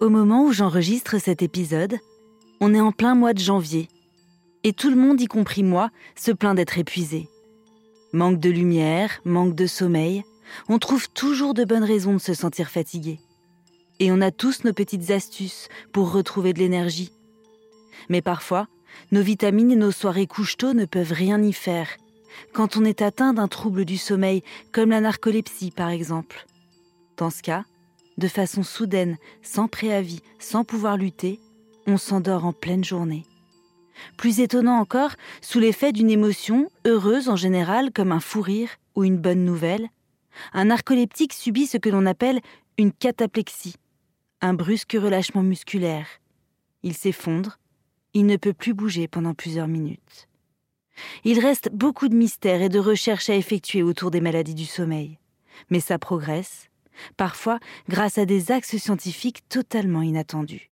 Au moment où j'enregistre cet épisode, on est en plein mois de janvier. Et tout le monde, y compris moi, se plaint d'être épuisé. Manque de lumière, manque de sommeil, on trouve toujours de bonnes raisons de se sentir fatigué. Et on a tous nos petites astuces pour retrouver de l'énergie. Mais parfois, nos vitamines et nos soirées couche-tôt ne peuvent rien y faire. Quand on est atteint d'un trouble du sommeil, comme la narcolepsie par exemple. Dans ce cas, de façon soudaine, sans préavis, sans pouvoir lutter, on s'endort en pleine journée. Plus étonnant encore, sous l'effet d'une émotion, heureuse en général comme un fou rire ou une bonne nouvelle, un narcoleptique subit ce que l'on appelle une cataplexie, un brusque relâchement musculaire. Il s'effondre, il ne peut plus bouger pendant plusieurs minutes. Il reste beaucoup de mystères et de recherches à effectuer autour des maladies du sommeil, mais ça progresse, parfois grâce à des axes scientifiques totalement inattendus.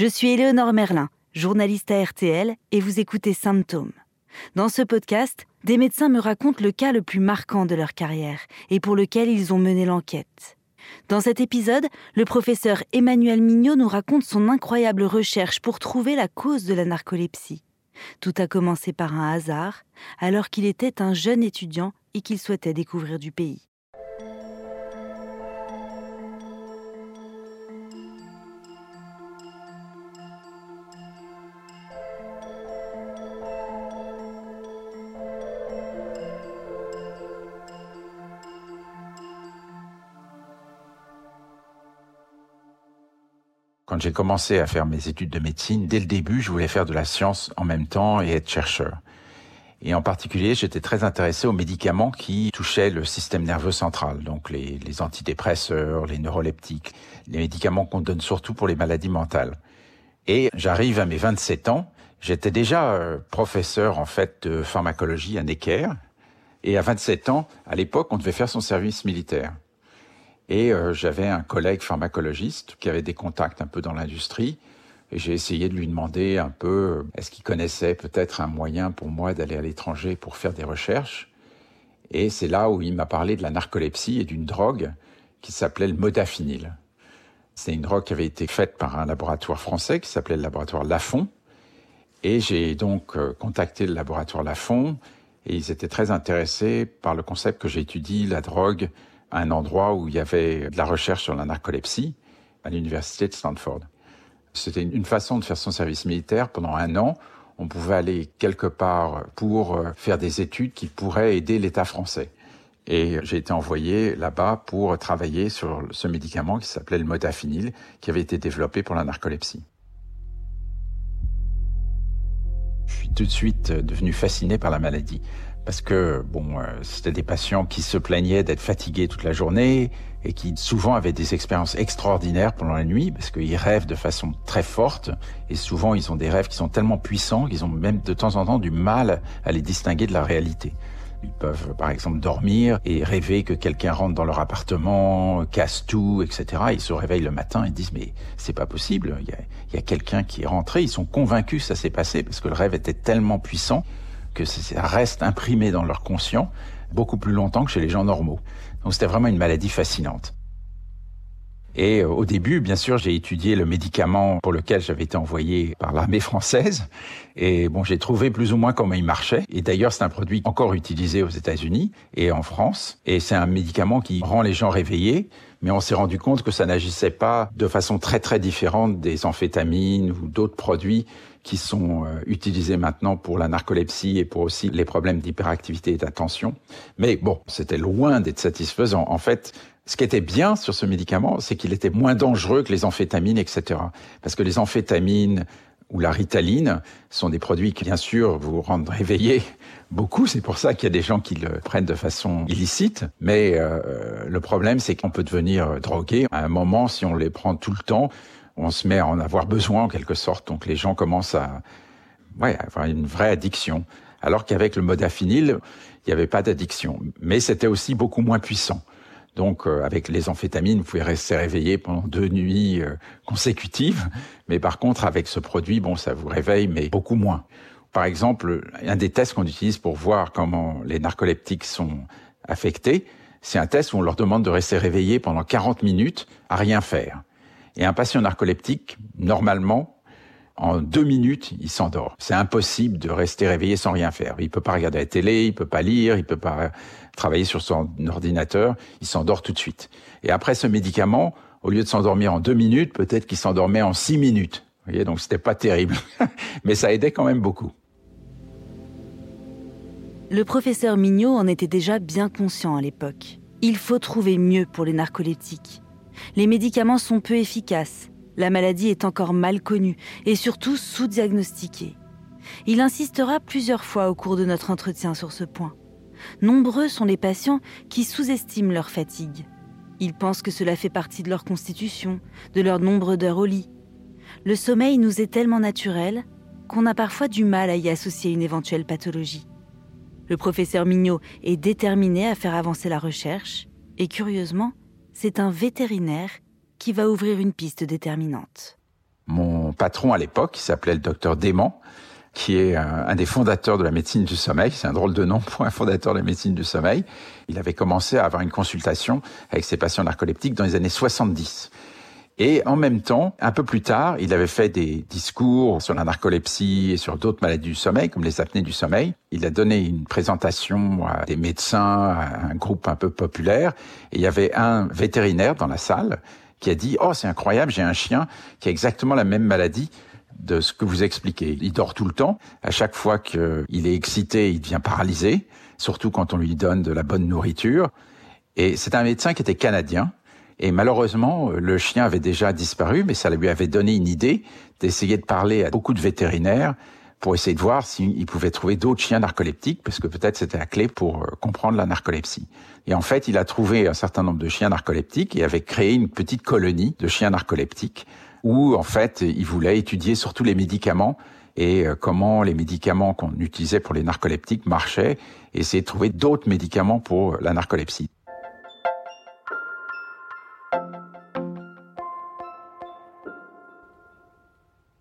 Je suis Éléonore Merlin, journaliste à RTL, et vous écoutez Symptômes. Dans ce podcast, des médecins me racontent le cas le plus marquant de leur carrière et pour lequel ils ont mené l'enquête. Dans cet épisode, le professeur Emmanuel Mignot nous raconte son incroyable recherche pour trouver la cause de la narcolepsie. Tout a commencé par un hasard, alors qu'il était un jeune étudiant et qu'il souhaitait découvrir du pays. J'ai commencé à faire mes études de médecine, dès le début, je voulais faire de la science en même temps et être chercheur. Et en particulier, j'étais très intéressé aux médicaments qui touchaient le système nerveux central, donc les, les antidépresseurs, les neuroleptiques, les médicaments qu'on donne surtout pour les maladies mentales. Et j'arrive à mes 27 ans, j'étais déjà euh, professeur en fait de pharmacologie à Necker, et à 27 ans, à l'époque, on devait faire son service militaire. Et euh, j'avais un collègue pharmacologiste qui avait des contacts un peu dans l'industrie. Et j'ai essayé de lui demander un peu, euh, est-ce qu'il connaissait peut-être un moyen pour moi d'aller à l'étranger pour faire des recherches. Et c'est là où il m'a parlé de la narcolepsie et d'une drogue qui s'appelait le modafinil. C'est une drogue qui avait été faite par un laboratoire français qui s'appelait le laboratoire Lafon. Et j'ai donc euh, contacté le laboratoire Lafon et ils étaient très intéressés par le concept que j'étudie la drogue à un endroit où il y avait de la recherche sur la narcolepsie à l'université de Stanford. C'était une façon de faire son service militaire pendant un an. On pouvait aller quelque part pour euh, faire des études qui pourraient aider l'État français. Et j'ai été envoyé là-bas pour travailler sur ce médicament qui s'appelait le modafinil, qui avait été développé pour la narcolepsie. Je suis tout de suite devenu fasciné par la maladie parce que bon, euh, c'était des patients qui se plaignaient d'être fatigués toute la journée et qui souvent avaient des expériences extraordinaires pendant la nuit parce qu'ils rêvent de façon très forte et souvent ils ont des rêves qui sont tellement puissants qu'ils ont même de temps en temps du mal à les distinguer de la réalité. Ils peuvent, par exemple, dormir et rêver que quelqu'un rentre dans leur appartement, casse tout, etc. Ils se réveillent le matin et disent mais c'est pas possible. Il y a, il y a quelqu'un qui est rentré. Ils sont convaincus que ça s'est passé parce que le rêve était tellement puissant que ça reste imprimé dans leur conscient beaucoup plus longtemps que chez les gens normaux. Donc c'était vraiment une maladie fascinante. Et euh, au début, bien sûr, j'ai étudié le médicament pour lequel j'avais été envoyé par l'armée française. Et bon, j'ai trouvé plus ou moins comment il marchait. Et d'ailleurs, c'est un produit encore utilisé aux États-Unis et en France. Et c'est un médicament qui rend les gens réveillés. Mais on s'est rendu compte que ça n'agissait pas de façon très très différente des amphétamines ou d'autres produits qui sont euh, utilisés maintenant pour la narcolepsie et pour aussi les problèmes d'hyperactivité et d'attention. Mais bon, c'était loin d'être satisfaisant. En fait, ce qui était bien sur ce médicament, c'est qu'il était moins dangereux que les amphétamines, etc. Parce que les amphétamines ou la ritaline sont des produits qui, bien sûr, vous rendent réveillé beaucoup. C'est pour ça qu'il y a des gens qui le prennent de façon illicite. Mais euh, le problème, c'est qu'on peut devenir drogué à un moment si on les prend tout le temps on se met à en avoir besoin en quelque sorte. Donc les gens commencent à, ouais, avoir une vraie addiction. Alors qu'avec le modafinil, il n'y avait pas d'addiction. Mais c'était aussi beaucoup moins puissant. Donc, euh, avec les amphétamines, vous pouvez rester réveillé pendant deux nuits euh, consécutives. Mais par contre, avec ce produit, bon, ça vous réveille, mais beaucoup moins. Par exemple, un des tests qu'on utilise pour voir comment les narcoleptiques sont affectés, c'est un test où on leur demande de rester réveillé pendant 40 minutes à rien faire. Et un patient narcoleptique, normalement, en deux minutes, il s'endort. C'est impossible de rester réveillé sans rien faire. Il peut pas regarder la télé, il peut pas lire, il peut pas travailler sur son ordinateur. Il s'endort tout de suite. Et après ce médicament, au lieu de s'endormir en deux minutes, peut-être qu'il s'endormait en six minutes. Vous voyez, donc c'était pas terrible. Mais ça aidait quand même beaucoup. Le professeur Mignot en était déjà bien conscient à l'époque. Il faut trouver mieux pour les narcoleptiques. Les médicaments sont peu efficaces la maladie est encore mal connue et surtout sous-diagnostiquée. Il insistera plusieurs fois au cours de notre entretien sur ce point. Nombreux sont les patients qui sous-estiment leur fatigue. Ils pensent que cela fait partie de leur constitution, de leur nombre d'heures au lit. Le sommeil nous est tellement naturel qu'on a parfois du mal à y associer une éventuelle pathologie. Le professeur Mignot est déterminé à faire avancer la recherche et curieusement, c'est un vétérinaire qui va ouvrir une piste déterminante. Mon patron à l'époque, qui s'appelait le docteur Dément, qui est un, des fondateurs de la médecine du sommeil, c'est un drôle de nom pour un fondateur de la médecine du sommeil, il avait commencé à avoir une consultation avec ses patients narcoleptiques dans les années 70. Et en même temps, un peu plus tard, il avait fait des discours sur la narcolepsie et sur d'autres maladies du sommeil, comme les apnées du sommeil. Il a donné une présentation à des médecins, à un groupe un peu populaire. Et il y avait un vétérinaire dans la salle qui a dit oh c'est incroyable j'ai un chien qui a exactement la même maladie de ce que vous expliquez. Il dort tout le temps. À chaque fois qu'il est excité, il devient paralysé, surtout quand on lui donne de la bonne nourriture. Et c'est un médecin qui était canadien. Et malheureusement, le chien avait déjà disparu, mais ça lui avait donné une idée d'essayer de parler à beaucoup de vétérinaires pour essayer de voir s'il pouvait trouver d'autres chiens narcoleptiques, parce que peut-être c'était la clé pour euh, comprendre la narcolepsie. Et en fait, il a trouvé un certain nombre de chiens narcoleptiques et avait créé une petite colonie de chiens narcoleptiques où, en fait, il voulait étudier surtout les médicaments et euh, comment les médicaments qu'on utilisait pour les narcoleptiques marchaient et essayer de trouver d'autres médicaments pour la narcolepsie.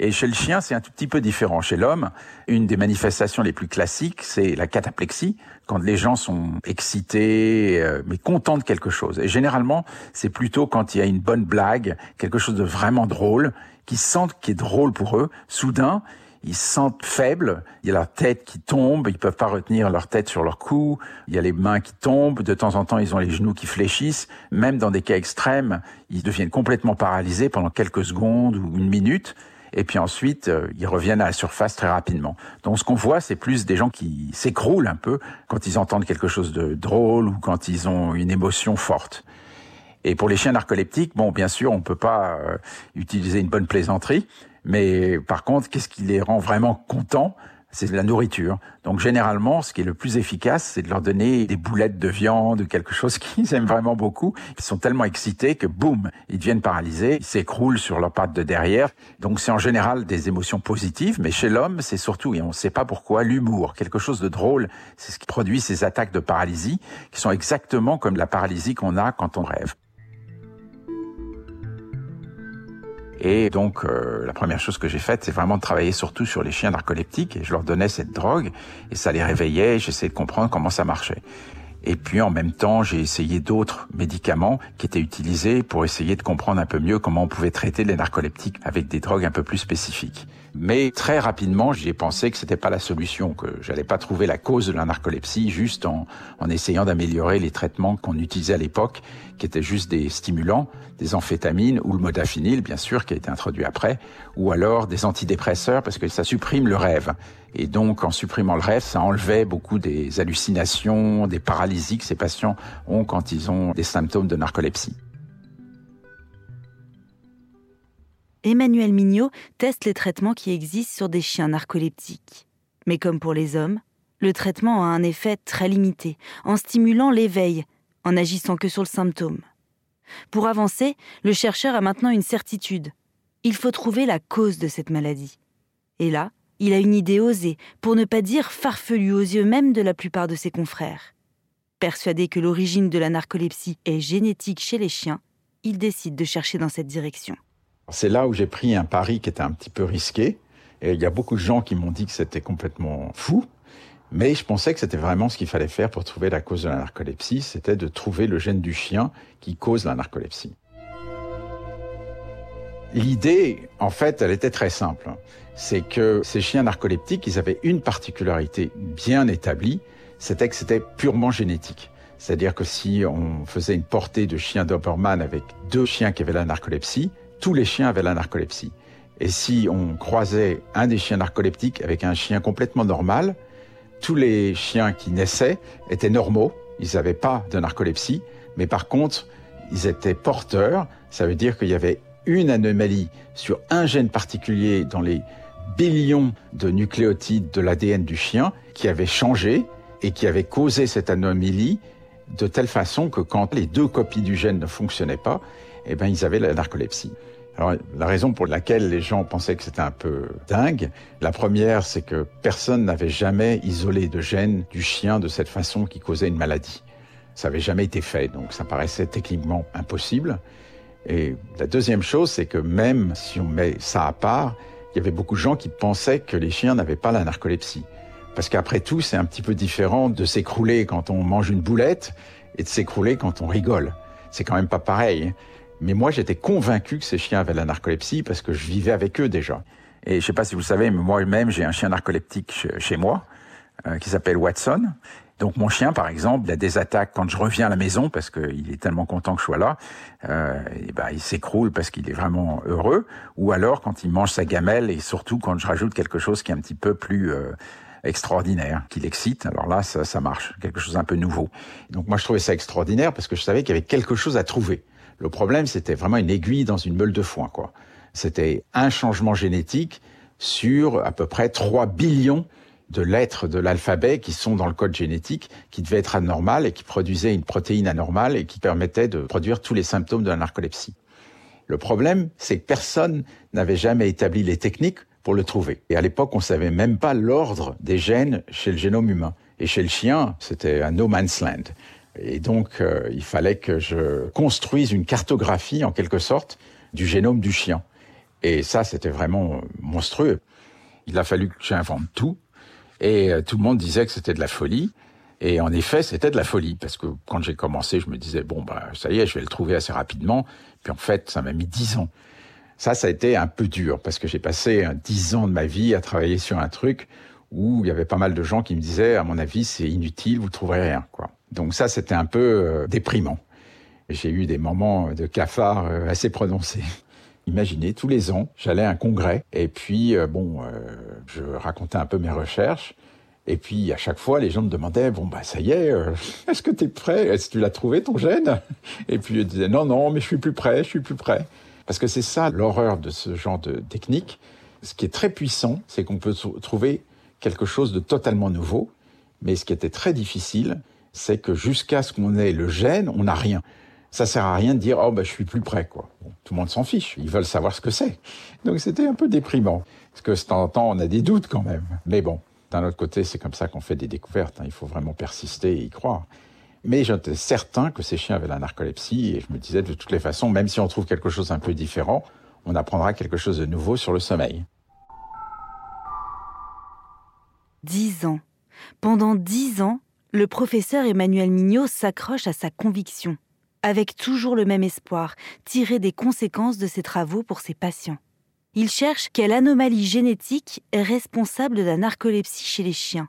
Et chez le chien, c'est un tout petit peu différent. Chez l'homme, une des manifestations les plus classiques, c'est la cataplexie, quand les gens sont excités, euh, mais contents de quelque chose. Et généralement, c'est plutôt quand il y a une bonne blague, quelque chose de vraiment drôle, qui sentent qui est drôle pour eux. Soudain, ils se sentent faibles, il y a leur tête qui tombe, ils peuvent pas retenir leur tête sur leur cou, il y a les mains qui tombent, de temps en temps ils ont les genoux qui fléchissent, même dans des cas extrêmes, ils deviennent complètement paralysés pendant quelques secondes ou une minute et puis ensuite euh, ils reviennent à la surface très rapidement. Donc ce qu'on voit, c'est plus des gens qui s'écroulent un peu quand ils entendent quelque chose de drôle ou quand ils ont une émotion forte. Et pour les chiens narcoleptiques, bon, bien sûr, on peut pas euh, utiliser une bonne plaisanterie, mais par contre, qu'est-ce qui les rend vraiment contents? C'est la nourriture. Donc généralement, ce qui est le plus efficace, c'est de leur donner des boulettes de viande, quelque chose qu'ils aiment vraiment beaucoup. Ils sont tellement excités que boum, ils deviennent paralysés, ils s'écroulent sur leurs pattes de derrière. Donc c'est en général des émotions positives, mais chez l'homme, c'est surtout, et on ne sait pas pourquoi, l'humour, quelque chose de drôle. C'est ce qui produit ces attaques de paralysie, qui sont exactement comme la paralysie qu'on a quand on rêve. Et donc, euh, la première chose que j'ai faite, c'est vraiment de travailler surtout sur les chiens narcoleptiques. Et je leur donnais cette drogue, et ça les réveillait. J'essayais de comprendre comment ça marchait. Et puis en même temps, j'ai essayé d'autres médicaments qui étaient utilisés pour essayer de comprendre un peu mieux comment on pouvait traiter les narcoleptiques avec des drogues un peu plus spécifiques. Mais très rapidement, j'ai pensé que c'était pas la solution, que j'allais pas trouver la cause de la narcolepsie juste en, en essayant d'améliorer les traitements qu'on utilisait à l'époque, qui étaient juste des stimulants, des amphétamines ou le modafinil, bien sûr, qui a été introduit après, ou alors des antidépresseurs parce que ça supprime le rêve. Et donc, en supprimant le rêve, ça enlevait beaucoup des hallucinations, des paralysies que ces patients ont quand ils ont des symptômes de narcolepsie. Emmanuel Mignot teste les traitements qui existent sur des chiens narcoleptiques. Mais comme pour les hommes, le traitement a un effet très limité, en stimulant l'éveil, en agissant que sur le symptôme. Pour avancer, le chercheur a maintenant une certitude. Il faut trouver la cause de cette maladie. Et là, il a une idée osée, pour ne pas dire farfelue aux yeux même de la plupart de ses confrères. Persuadé que l'origine de la narcolepsie est génétique chez les chiens, il décide de chercher dans cette direction. C'est là où j'ai pris un pari qui était un petit peu risqué. Et il y a beaucoup de gens qui m'ont dit que c'était complètement fou. Mais je pensais que c'était vraiment ce qu'il fallait faire pour trouver la cause de la narcolepsie, c'était de trouver le gène du chien qui cause la narcolepsie. L'idée, en fait, elle était très simple. C'est que ces chiens narcoleptiques, ils avaient une particularité bien établie, c'était que c'était purement génétique. C'est-à-dire que si on faisait une portée de chiens Doberman avec deux chiens qui avaient la narcolepsie, tous les chiens avaient la narcolepsie. Et si on croisait un des chiens narcoleptiques avec un chien complètement normal, tous les chiens qui naissaient étaient normaux, ils n'avaient pas de narcolepsie, mais par contre, ils étaient porteurs, ça veut dire qu'il y avait une anomalie sur un gène particulier dans les billions de nucléotides de l'ADN du chien qui avait changé et qui avait causé cette anomalie de telle façon que quand les deux copies du gène ne fonctionnaient pas, eh ben, ils avaient la narcolepsie. Alors, la raison pour laquelle les gens pensaient que c'était un peu dingue, la première, c'est que personne n'avait jamais isolé de gène du chien de cette façon qui causait une maladie. Ça n'avait jamais été fait, donc ça paraissait techniquement impossible. Et la deuxième chose, c'est que même si on met ça à part, il y avait beaucoup de gens qui pensaient que les chiens n'avaient pas la narcolepsie. Parce qu'après tout, c'est un petit peu différent de s'écrouler quand on mange une boulette et de s'écrouler quand on rigole. C'est quand même pas pareil. Mais moi, j'étais convaincu que ces chiens avaient la narcolepsie parce que je vivais avec eux déjà. Et je sais pas si vous savez, mais moi-même, j'ai un chien narcoleptique chez moi euh, qui s'appelle Watson. Donc mon chien, par exemple, il a des attaques quand je reviens à la maison parce qu'il est tellement content que je sois là. Euh, et ben, il s'écroule parce qu'il est vraiment heureux. Ou alors quand il mange sa gamelle et surtout quand je rajoute quelque chose qui est un petit peu plus euh, extraordinaire, qui l'excite. Alors là, ça, ça marche, quelque chose un peu nouveau. Donc moi, je trouvais ça extraordinaire parce que je savais qu'il y avait quelque chose à trouver. Le problème, c'était vraiment une aiguille dans une meule de foin, quoi. C'était un changement génétique sur à peu près 3 billions de lettres de l'alphabet qui sont dans le code génétique, qui devait être anormal et qui produisait une protéine anormale et qui permettait de produire tous les symptômes de la narcolepsie. Le problème, c'est que personne n'avait jamais établi les techniques pour le trouver. Et à l'époque, on savait même pas l'ordre des gènes chez le génome humain. Et chez le chien, c'était un no man's land. Et donc, euh, il fallait que je construise une cartographie, en quelque sorte, du génome du chien. Et ça, c'était vraiment monstrueux. Il a fallu que j'invente tout. Et euh, tout le monde disait que c'était de la folie. Et en effet, c'était de la folie, parce que quand j'ai commencé, je me disais, bon, bah, ça y est, je vais le trouver assez rapidement. Puis en fait, ça m'a mis dix ans. Ça, ça a été un peu dur, parce que j'ai passé dix ans de ma vie à travailler sur un truc où il y avait pas mal de gens qui me disaient, à mon avis, c'est inutile, vous trouverez rien, quoi. Donc ça, c'était un peu euh, déprimant. J'ai eu des moments de cafard euh, assez prononcés. Imaginez, tous les ans, j'allais à un congrès et puis, euh, bon, je racontais un peu mes recherches. Et puis, à chaque fois, les gens me demandaient, bon, bah, ça y est, est-ce que tu es prêt? Est-ce que tu l'as trouvé, ton gène? Et puis, je disais, non, non, mais je suis plus prêt, je suis plus prêt. Parce que c'est ça l'horreur de ce genre de technique. Ce qui est très puissant, c'est qu'on peut trouver quelque chose de totalement nouveau. Mais ce qui était très difficile, c'est que jusqu'à ce qu'on ait le gène, on n'a rien. Ça sert à rien de dire oh ben je suis plus prêt quoi. tout le monde s'en fiche, ils veulent savoir ce que c'est. Donc c'était un peu déprimant parce que de temps en temps on a des doutes quand même. Mais bon, d'un autre côté c'est comme ça qu'on fait des découvertes. Hein. Il faut vraiment persister et y croire. Mais j'étais certain que ces chiens avaient la narcolepsie et je me disais de toutes les façons, même si on trouve quelque chose un peu différent, on apprendra quelque chose de nouveau sur le sommeil. Dix ans. Pendant dix ans, le professeur Emmanuel Mignot s'accroche à sa conviction, avec toujours le même espoir, tirer des conséquences de ses travaux pour ses patients. Il cherche quelle anomalie génétique est responsable de la narcolepsie chez les chiens.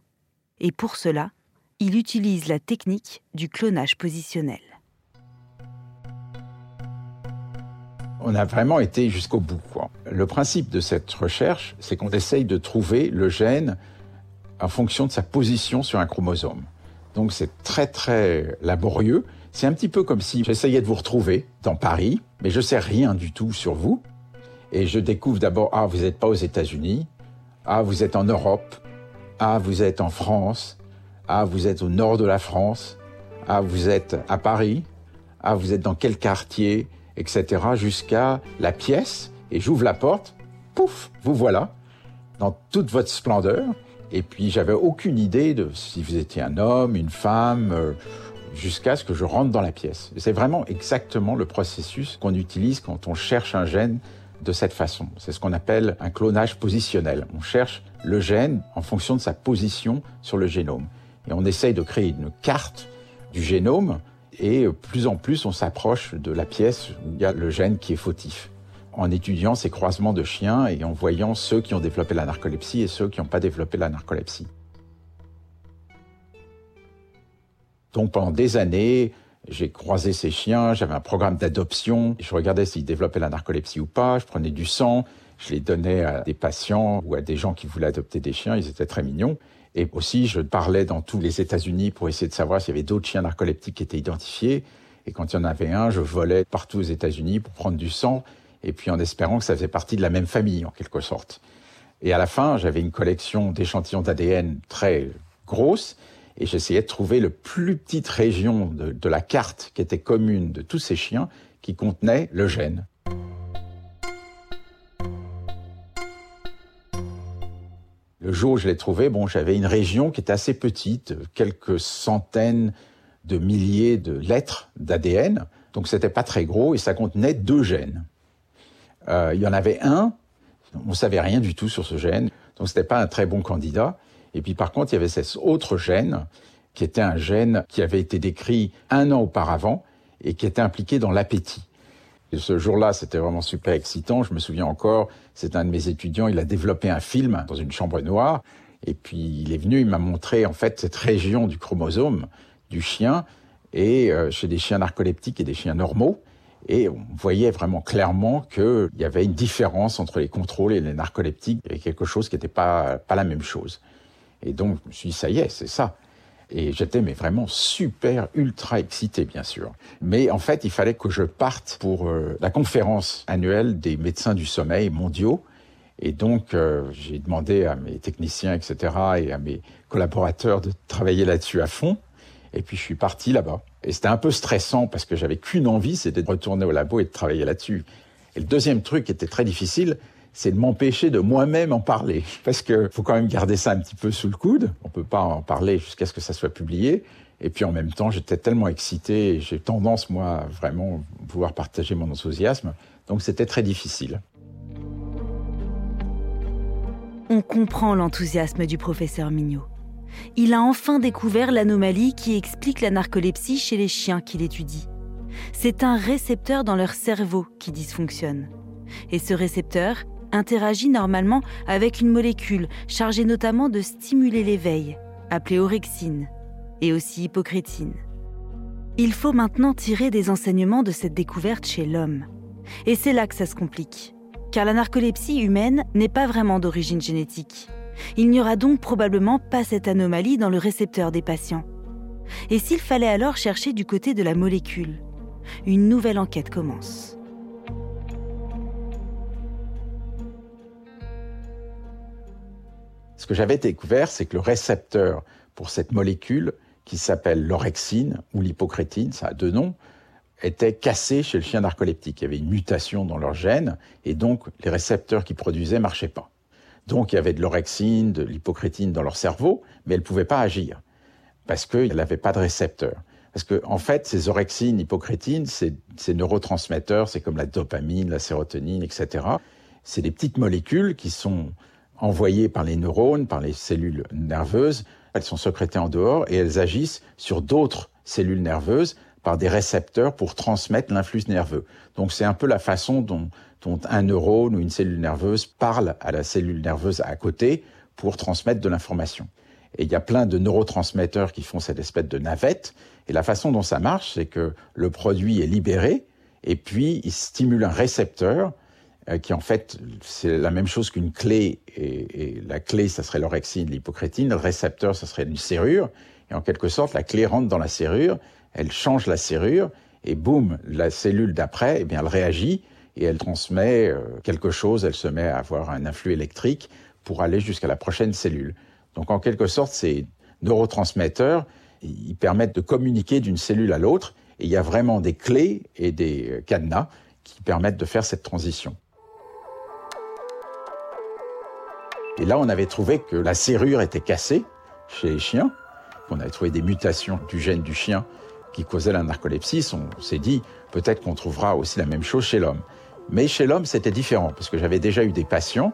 Et pour cela, il utilise la technique du clonage positionnel. On a vraiment été jusqu'au bout. Le principe de cette recherche, c'est qu'on essaye de trouver le gène en fonction de sa position sur un chromosome. Donc c'est très très laborieux. C'est un petit peu comme si j'essayais de vous retrouver dans Paris, mais je sais rien du tout sur vous. Et je découvre d'abord, ah, vous n'êtes pas aux États-Unis, ah, vous êtes en Europe, ah, vous êtes en France, ah, vous êtes au nord de la France, ah, vous êtes à Paris, ah, vous êtes dans quel quartier, etc., jusqu'à la pièce, et j'ouvre la porte, pouf, vous voilà, dans toute votre splendeur. Et puis j'avais aucune idée de si vous étiez un homme, une femme, euh, jusqu'à ce que je rentre dans la pièce. C'est vraiment exactement le processus qu'on utilise quand on cherche un gène de cette façon. C'est ce qu'on appelle un clonage positionnel. On cherche le gène en fonction de sa position sur le génome. Et on essaye de créer une carte du génome et plus en plus on s'approche de la pièce où il y a le gène qui est fautif. En étudiant ces croisements de chiens et en voyant ceux qui ont développé la narcolepsie et ceux qui n'ont pas développé la narcolepsie. Donc pendant des années, j'ai croisé ces chiens, j'avais un programme d'adoption, je regardais s'ils développaient la narcolepsie ou pas, je prenais du sang, je les donnais à des patients ou à des gens qui voulaient adopter des chiens, ils étaient très mignons. Et aussi, je parlais dans tous les États-Unis pour essayer de savoir s'il y avait d'autres chiens narcoleptiques qui étaient identifiés. Et quand il y en avait un, je volais partout aux États-Unis pour prendre du sang, et puis en espérant que ça faisait partie de la même famille, en quelque sorte. Et à la fin, j'avais une collection d'échantillons d'ADN très grosse, et j'essayais de trouver le plus petite région de, la carte qui était commune de tous ces chiens qui contenait le gène. Le jour où je l'ai trouvé, bon, j'avais une région qui était assez petite, quelques centaines de milliers de lettres d'ADN, donc c'était pas très gros et ça contenait deux gènes. Euh, il y en avait un, on savait rien du tout sur ce gène, donc c'était pas un très bon candidat. Et puis par contre, il y avait cet autre gène, qui était un gène qui avait été décrit un an auparavant et qui était impliqué dans l'appétit. Et ce jour-là, c'était vraiment super excitant. Je me souviens encore, c'est un de mes étudiants, il a développé un film dans une chambre noire. Et puis il est venu, il m'a montré en fait cette région du chromosome du chien et euh, chez des chiens narcoleptiques et des chiens normaux. Et on voyait vraiment clairement qu'il y avait une différence entre les contrôles et les narcoleptiques. Il y avait quelque chose qui n'était pas, pas la même chose. Et donc, je me suis dit, ça y est, c'est ça. Et j'étais mais vraiment super, ultra excité, bien sûr. Mais en fait, il fallait que je parte pour euh, la conférence annuelle des médecins du sommeil mondiaux. Et donc, euh, j'ai demandé à mes techniciens, etc., et à mes collaborateurs de travailler là-dessus à fond. Et puis, je suis parti là-bas. Et c'était un peu stressant parce que j'avais qu'une envie, c'était de retourner au labo et de travailler là-dessus. Et le deuxième truc qui était très difficile, c'est de m'empêcher de moi-même en parler. Parce qu'il faut quand même garder ça un petit peu sous le coude. On peut pas en parler jusqu'à ce que ça soit publié. Et puis en même temps, j'étais tellement excité, j'ai tendance, moi, vraiment, pouvoir partager mon enthousiasme. Donc c'était très difficile. On comprend l'enthousiasme du professeur Mignot. Il a enfin découvert l'anomalie qui explique la narcolepsie chez les chiens qu'il étudie. C'est un récepteur dans leur cerveau qui dysfonctionne. Et ce récepteur, interagit normalement avec une molécule chargée notamment de stimuler l'éveil, appelée orexine, et aussi hypocrétine. Il faut maintenant tirer des enseignements de cette découverte chez l'homme. Et c'est là que ça se complique, car la narcolepsie humaine n'est pas vraiment d'origine génétique. Il n'y aura donc probablement pas cette anomalie dans le récepteur des patients. Et s'il fallait alors chercher du côté de la molécule Une nouvelle enquête commence. Ce que j'avais découvert, c'est que le récepteur pour cette molécule, qui s'appelle l'orexine ou l'hypocrétine, ça a deux noms, était cassé chez le chien narcoleptique. Il y avait une mutation dans leur gène, et donc les récepteurs qui produisaient ne marchaient pas. Donc il y avait de l'orexine, de l'hypocrétine dans leur cerveau, mais elles ne pouvaient pas agir, parce qu'elles n'avaient pas de récepteur. Parce que, en fait, ces orexines, hypocrétines, ces, ces neurotransmetteurs, c'est comme la dopamine, la sérotonine, etc. C'est des petites molécules qui sont envoyées par les neurones, par les cellules nerveuses. Elles sont sécrétées en dehors et elles agissent sur d'autres cellules nerveuses par des récepteurs pour transmettre l'influx nerveux. Donc c'est un peu la façon dont, dont, un neurone ou une cellule nerveuse parle à la cellule nerveuse à côté pour transmettre de l'information. Et il y a plein de neurotransmetteurs qui font cette espèce de navette. Et la façon dont ça marche, c'est que le produit est libéré et puis il stimule un récepteur euh, qui en fait, c'est la même chose qu'une clé, et, la clé, ça serait l'orexine, l'hypocrétine, le récepteur, ça serait une serrure, et en quelque sorte, la clé rentre dans la serrure, elle change la serrure, et boum, la cellule d'après, eh bien, elle réagit, et elle transmet euh, quelque chose, elle se met à avoir un influx électrique pour aller jusqu'à la prochaine cellule. Donc en quelque sorte, ces neurotransmetteurs, ils permettent de communiquer d'une cellule à l'autre, et il y a vraiment des clés et des euh, cadenas qui permettent de faire cette transition. Et là, on avait trouvé que la serrure était cassée chez les chiens. On avait trouvé des mutations du gène du chien qui causaient la narcolepsie, on s'est dit peut-être qu'on trouvera aussi la même chose chez l'homme. Mais chez l'homme, c'était différent, parce que j'avais déjà eu des patients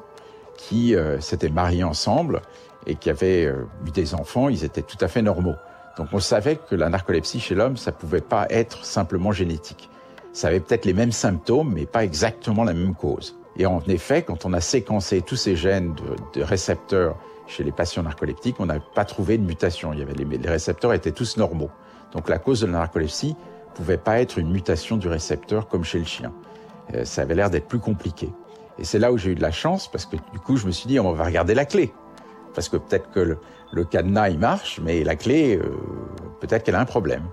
qui euh, s'étaient mariés ensemble et qui avaient euh, eu des enfants, ils étaient tout à fait normaux. Donc on savait que la narcolepsie chez l'homme, ça pouvait pas être simplement génétique. Ça avait peut-être les mêmes symptômes, mais pas exactement la même cause. Et en effet, quand on a séquencé tous ces gènes de, récepteurs chez les patients narcoleptiques, on n'a pas trouvé de mutation. Il y avait les, les, récepteurs étaient tous normaux. Donc la cause de la narcolepsie pouvait pas être une mutation du récepteur comme chez le chien. Euh, ça avait l'air d'être plus compliqué. Et c'est là où j'ai eu de la chance parce que du coup, je me suis dit, on va regarder la clé. Parce que peut-être que le, cadenas, il marche, mais la clé, euh, peut-être qu'elle a un problème.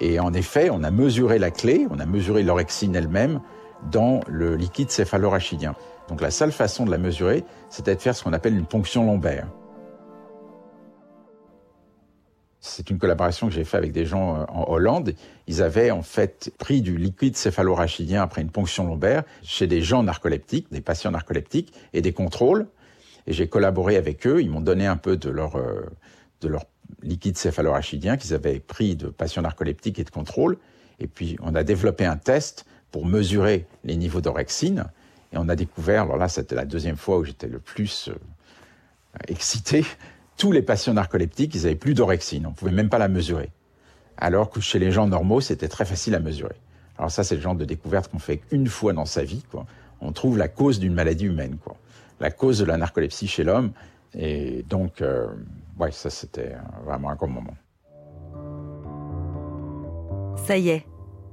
Et en effet, on a mesuré la clé, on a mesuré l'orexine elle-même dans le liquide céphalorachidien. Donc la seule façon de la mesurer, c'était de faire ce qu'on appelle une ponction lombaire. C'est une collaboration que j'ai faite avec des gens euh, en Hollande. Ils avaient en fait pris du liquide céphalorachidien après une ponction lombaire chez des gens narcoleptiques, des patients narcoleptiques et des contrôles. Et j'ai collaboré avec eux. Ils m'ont donné un peu de leur, euh, de leur liquide céphalorachidien qu'ils avaient pris de patients narcoleptiques et de contrôle. Et puis on a développé un test pour mesurer les niveaux d'orexine. Et on a découvert, alors là c'était la deuxième fois où j'étais le plus euh, excité, tous les patients narcoleptiques, ils avaient plus d'orexine, on pouvait même pas la mesurer. Alors que chez les gens normaux, c'était très facile à mesurer. Alors ça, c'est le genre de découverte qu'on fait une fois dans sa vie. Quoi. On trouve la cause d'une maladie humaine, quoi. la cause de la narcolepsie chez l'homme. Et donc, euh, ouais, ça c'était vraiment un grand moment. Ça y est,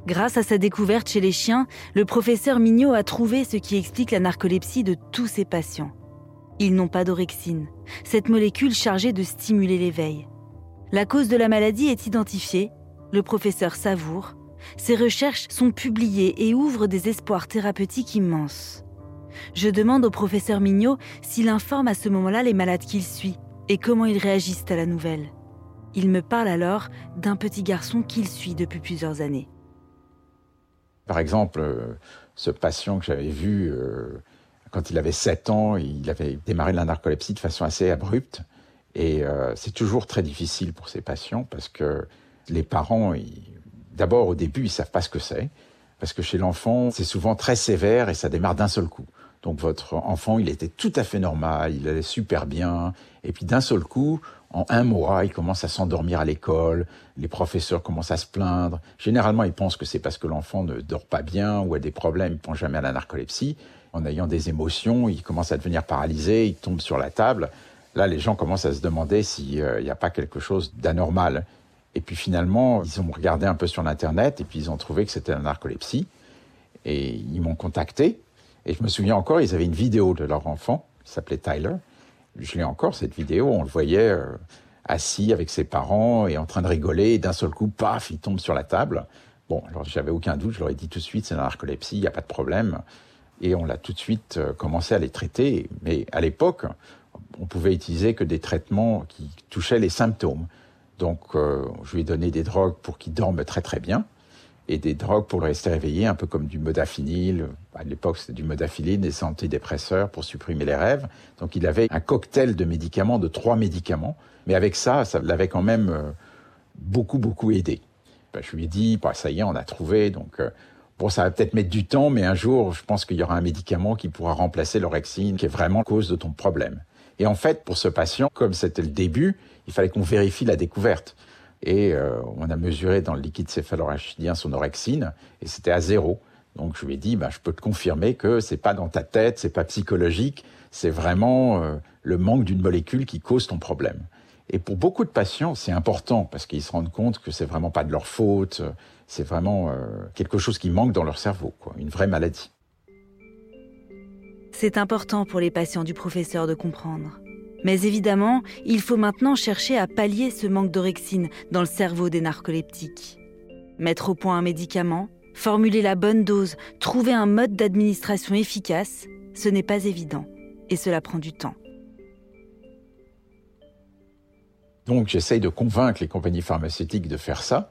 Grâce à sa découverte chez les chiens, le professeur Mignot a trouvé ce qui explique la narcolepsie de tous ses patients. Ils n'ont pas d'orexine, cette molécule chargée de stimuler l'éveil. La cause de la maladie est identifiée, le professeur savoure. Ses recherches sont publiées et ouvrent des espoirs thérapeutiques immenses. Je demande au professeur Mignot s'il informe à ce moment-là les malades qu'il suit et comment ils réagissent à la nouvelle. Il me parle alors d'un petit garçon qu'il suit depuis plusieurs années. Par exemple, euh, ce patient que j'avais vu euh, quand il avait 7 ans, il avait démarré la narcolepsie de façon assez abrupte. Et euh, c'est toujours très difficile pour ces patients parce que les parents, d'abord au début, ils savent pas ce que c'est. Parce que chez l'enfant, c'est souvent très sévère et ça démarre d'un seul coup. Donc votre enfant, il était tout à fait normal, il allait super bien. Et puis d'un seul coup, en un mois, il commence à s'endormir à l'école, les professeurs commencent à se plaindre. Généralement, ils pensent que c'est parce que l'enfant ne dort pas bien ou a des problèmes, ils pensent jamais à la narcolepsie. En ayant des émotions, il commence à devenir paralysé, il tombe sur la table. Là, les gens commencent à se demander s'il n'y euh, a pas quelque chose d'anormal. Et puis finalement, ils ont regardé un peu sur l'Internet et puis ils ont trouvé que c'était la narcolepsie. Et ils m'ont contacté. Et je me souviens encore, ils avaient une vidéo de leur enfant, qui s'appelait Tyler, je l'ai encore cette vidéo, on le voyait euh, assis avec ses parents et en train de rigoler, et d'un seul coup, paf, il tombe sur la table. Bon, alors j'avais aucun doute, je leur ai dit tout de suite, c'est la narcolepsie, il n'y a pas de problème. Et on l'a tout de suite euh, commencé à les traiter. Mais à l'époque, on pouvait utiliser que des traitements qui touchaient les symptômes. Donc, euh, je lui ai donné des drogues pour qu'il dorme très très bien et des drogues pour le rester éveillé, un peu comme du modafinil. À l'époque, c'était du modafinil, des antidépresseurs pour supprimer les rêves. Donc, il avait un cocktail de médicaments, de trois médicaments. Mais avec ça, ça l'avait quand même euh, beaucoup, beaucoup aidé. Ben, je lui ai dit, bah, ça y est, on a trouvé. Donc, euh, bon, ça va peut-être mettre du temps, mais un jour, je pense qu'il y aura un médicament qui pourra remplacer l'orexine, qui est vraiment cause de ton problème. Et en fait, pour ce patient, comme c'était le début, il fallait qu'on vérifie la découverte et euh, on a mesuré dans le liquide céphalorachidien son orexine et c'était à zéro. Donc je lui ai dit, bah, je peux te confirmer que c'est pas dans ta tête, c'est pas psychologique, c'est vraiment euh, le manque d'une molécule qui cause ton problème. Et pour beaucoup de patients, c'est important parce qu'ils se rendent compte que c'est vraiment pas de leur faute, c'est vraiment euh, quelque chose qui manque dans leur cerveau, quoi, une vraie maladie. C'est important pour les patients du professeur de comprendre. Mais évidemment, il faut maintenant chercher à pallier ce manque d'orexine dans le cerveau des narcoleptiques. Mettre au point un médicament, formuler la bonne dose, trouver un mode d'administration efficace, ce n'est pas évident et cela prend du temps. Donc j'essaye de convaincre les compagnies pharmaceutiques de faire ça,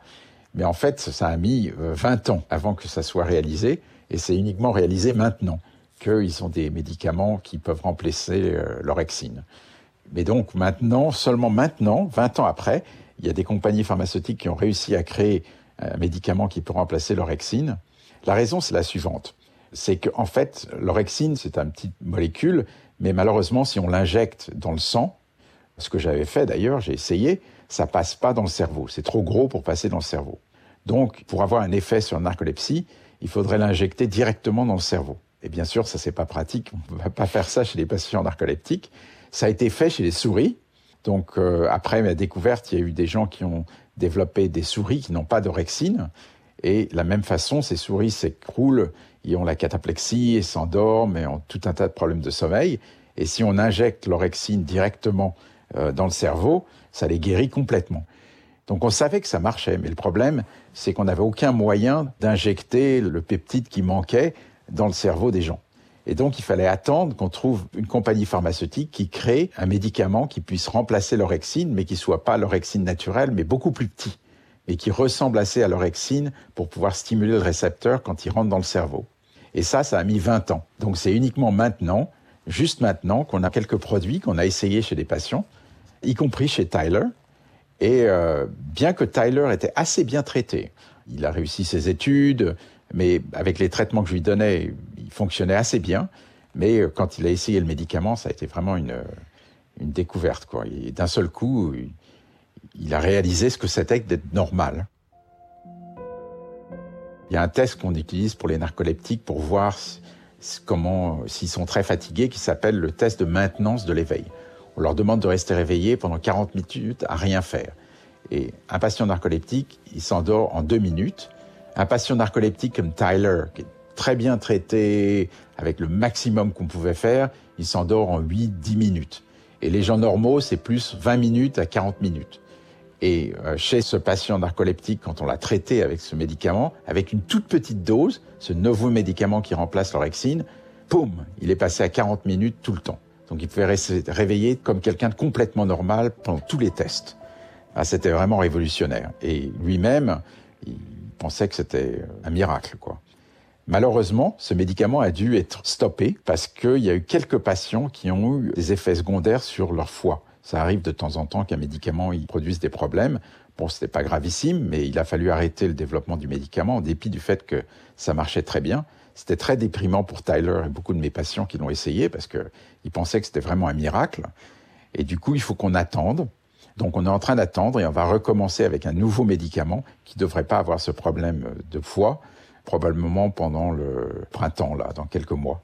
mais en fait ça a mis 20 euh, ans avant que ça soit réalisé et c'est uniquement réalisé maintenant qu'ils ont des médicaments qui peuvent remplacer euh, l'orexine. Mais donc maintenant, seulement maintenant, 20 ans après, il y a des compagnies pharmaceutiques qui ont réussi à créer un médicament qui peut remplacer l'orexine. La raison, c'est la suivante. C'est qu'en fait, l'orexine, c'est une petite molécule, mais malheureusement, si on l'injecte dans le sang, ce que j'avais fait d'ailleurs, j'ai essayé, ça passe pas dans le cerveau. C'est trop gros pour passer dans le cerveau. Donc, pour avoir un effet sur la narcolepsie, il faudrait l'injecter directement dans le cerveau. Et bien sûr, ça c'est pas pratique. On ne va pas faire ça chez les patients narcoleptiques. Ça a été fait chez les souris. Donc euh, après ma découverte, il y a eu des gens qui ont développé des souris qui n'ont pas d'orexine. Et de la même façon, ces souris s'écroulent, ils ont la cataplexie, et s'endorment, et ont tout un tas de problèmes de sommeil. Et si on injecte l'orexine directement euh, dans le cerveau, ça les guérit complètement. Donc on savait que ça marchait, mais le problème, c'est qu'on n'avait aucun moyen d'injecter le peptide qui manquait dans le cerveau des gens. Et donc il fallait attendre qu'on trouve une compagnie pharmaceutique qui crée un médicament qui puisse remplacer l'orexine, mais qui soit pas l'orexine naturelle, mais beaucoup plus petit, et qui ressemble assez à l'orexine pour pouvoir stimuler le récepteur quand il rentre dans le cerveau. Et ça, ça a mis 20 ans. Donc c'est uniquement maintenant, juste maintenant, qu'on a quelques produits qu'on a essayés chez des patients, y compris chez Tyler. Et euh, bien que Tyler était assez bien traité, il a réussi ses études, mais avec les traitements que je lui donnais, il fonctionnait assez bien. Mais euh, quand il a essayé le médicament, ça a été vraiment une, une découverte. Quoi. D'un seul coup, il a réalisé ce que c'était d'être normal. Il y a un test qu'on utilise pour les narcoleptiques pour voir comment, s'ils sont très fatigués, qui s'appelle le test de maintenance de l'éveil. On leur demande de rester réveillés pendant 40 minutes à rien faire. Et un patient narcoleptique, il s'endort en deux minutes. Un patient narcoleptique comme Tyler, qui est très bien traité, avec le maximum qu'on pouvait faire, il s'endort en 8-10 minutes. Et les gens normaux, c'est plus 20 minutes à 40 minutes. Et euh, chez ce patient narcoleptique, quand on l'a traité avec ce médicament, avec une toute petite dose, ce nouveau médicament qui remplace l'orexine, poum, il est passé à 40 minutes tout le temps. Donc il pouvait rester réveillé comme quelqu'un de complètement normal pendant tous les tests. Ah, c'était vraiment révolutionnaire. Et lui-même, il pensait que c'était un miracle, quoi. Malheureusement, ce médicament a dû être stoppé parce qu'il y a eu quelques patients qui ont eu des effets secondaires sur leur foie. Ça arrive de temps en temps qu'un médicament il produise des problèmes. Bon, c'était pas gravissime, mais il a fallu arrêter le développement du médicament en dépit du fait que ça marchait très bien. C'était très déprimant pour Tyler et beaucoup de mes patients qui l'ont essayé parce qu'ils pensaient que c'était vraiment un miracle. Et du coup, il faut qu'on attende. Donc, on est en train d'attendre et on va recommencer avec un nouveau médicament qui ne devrait pas avoir ce problème de foie, probablement pendant le printemps, là, dans quelques mois.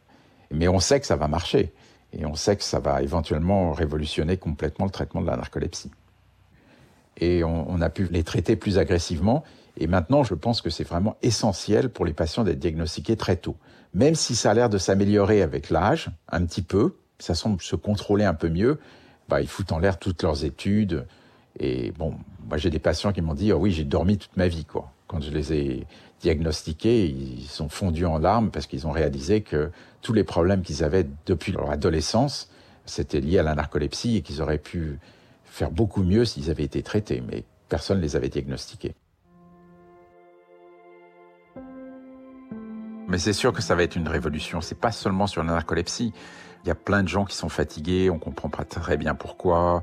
Mais on sait que ça va marcher et on sait que ça va éventuellement révolutionner complètement le traitement de la narcolepsie. Et on, on a pu les traiter plus agressivement et maintenant, je pense que c'est vraiment essentiel pour les patients d'être diagnostiqués très tôt. Même si ça a l'air de s'améliorer avec l'âge, un petit peu, ça semble se contrôler un peu mieux, bah, ils foutent en l'air toutes leurs études. Et bon, moi j'ai des patients qui m'ont dit, oh oui, j'ai dormi toute ma vie, quoi. Quand je les ai diagnostiqués, ils sont fondus en larmes parce qu'ils ont réalisé que tous les problèmes qu'ils avaient depuis leur adolescence, c'était lié à la narcolepsie et qu'ils auraient pu faire beaucoup mieux s'ils avaient été traités, mais personne ne les avait diagnostiqués. Mais c'est sûr que ça va être une révolution. C'est pas seulement sur la narcolepsie. Il y a plein de gens qui sont fatigués, on comprend pas très bien pourquoi.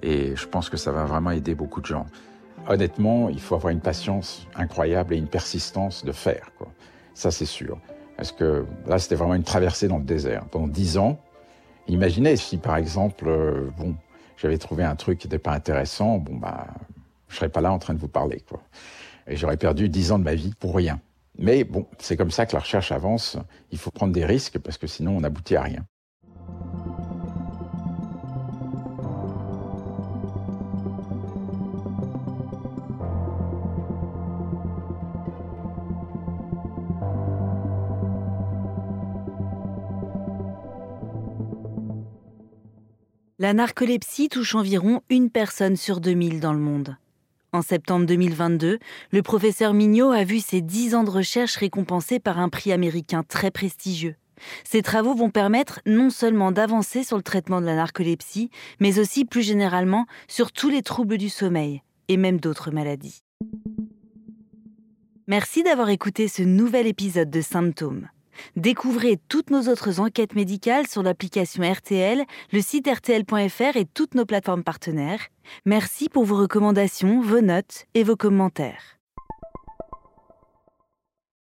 Et je pense que ça va vraiment aider beaucoup de gens. Honnêtement, il faut avoir une patience incroyable et une persistance de faire. Ça, c'est sûr. Parce que là, c'était vraiment une traversée dans le désert. Pendant dix ans, imaginez si, par exemple, euh, bon, j'avais trouvé un truc qui n'était pas intéressant, bon, bah, je serais pas là en train de vous parler. Et j'aurais perdu dix ans de ma vie pour rien. Mais bon, c'est comme ça que la recherche avance. Il faut prendre des risques parce que sinon on n'aboutit à rien. La narcolepsie touche environ une personne sur 2000 dans le monde. En septembre 2022, le professeur Mignot a vu ses 10 ans de recherche récompensés par un prix américain très prestigieux. Ces travaux vont permettre non seulement d'avancer sur le traitement de la narcolepsie, mais aussi plus généralement sur tous les troubles du sommeil et même d'autres maladies. Merci d'avoir écouté ce nouvel épisode de Symptômes. Découvrez toutes nos autres enquêtes médicales sur l'application RTL, le site rtl.fr et toutes nos plateformes partenaires. Merci pour vos recommandations, vos notes et vos commentaires.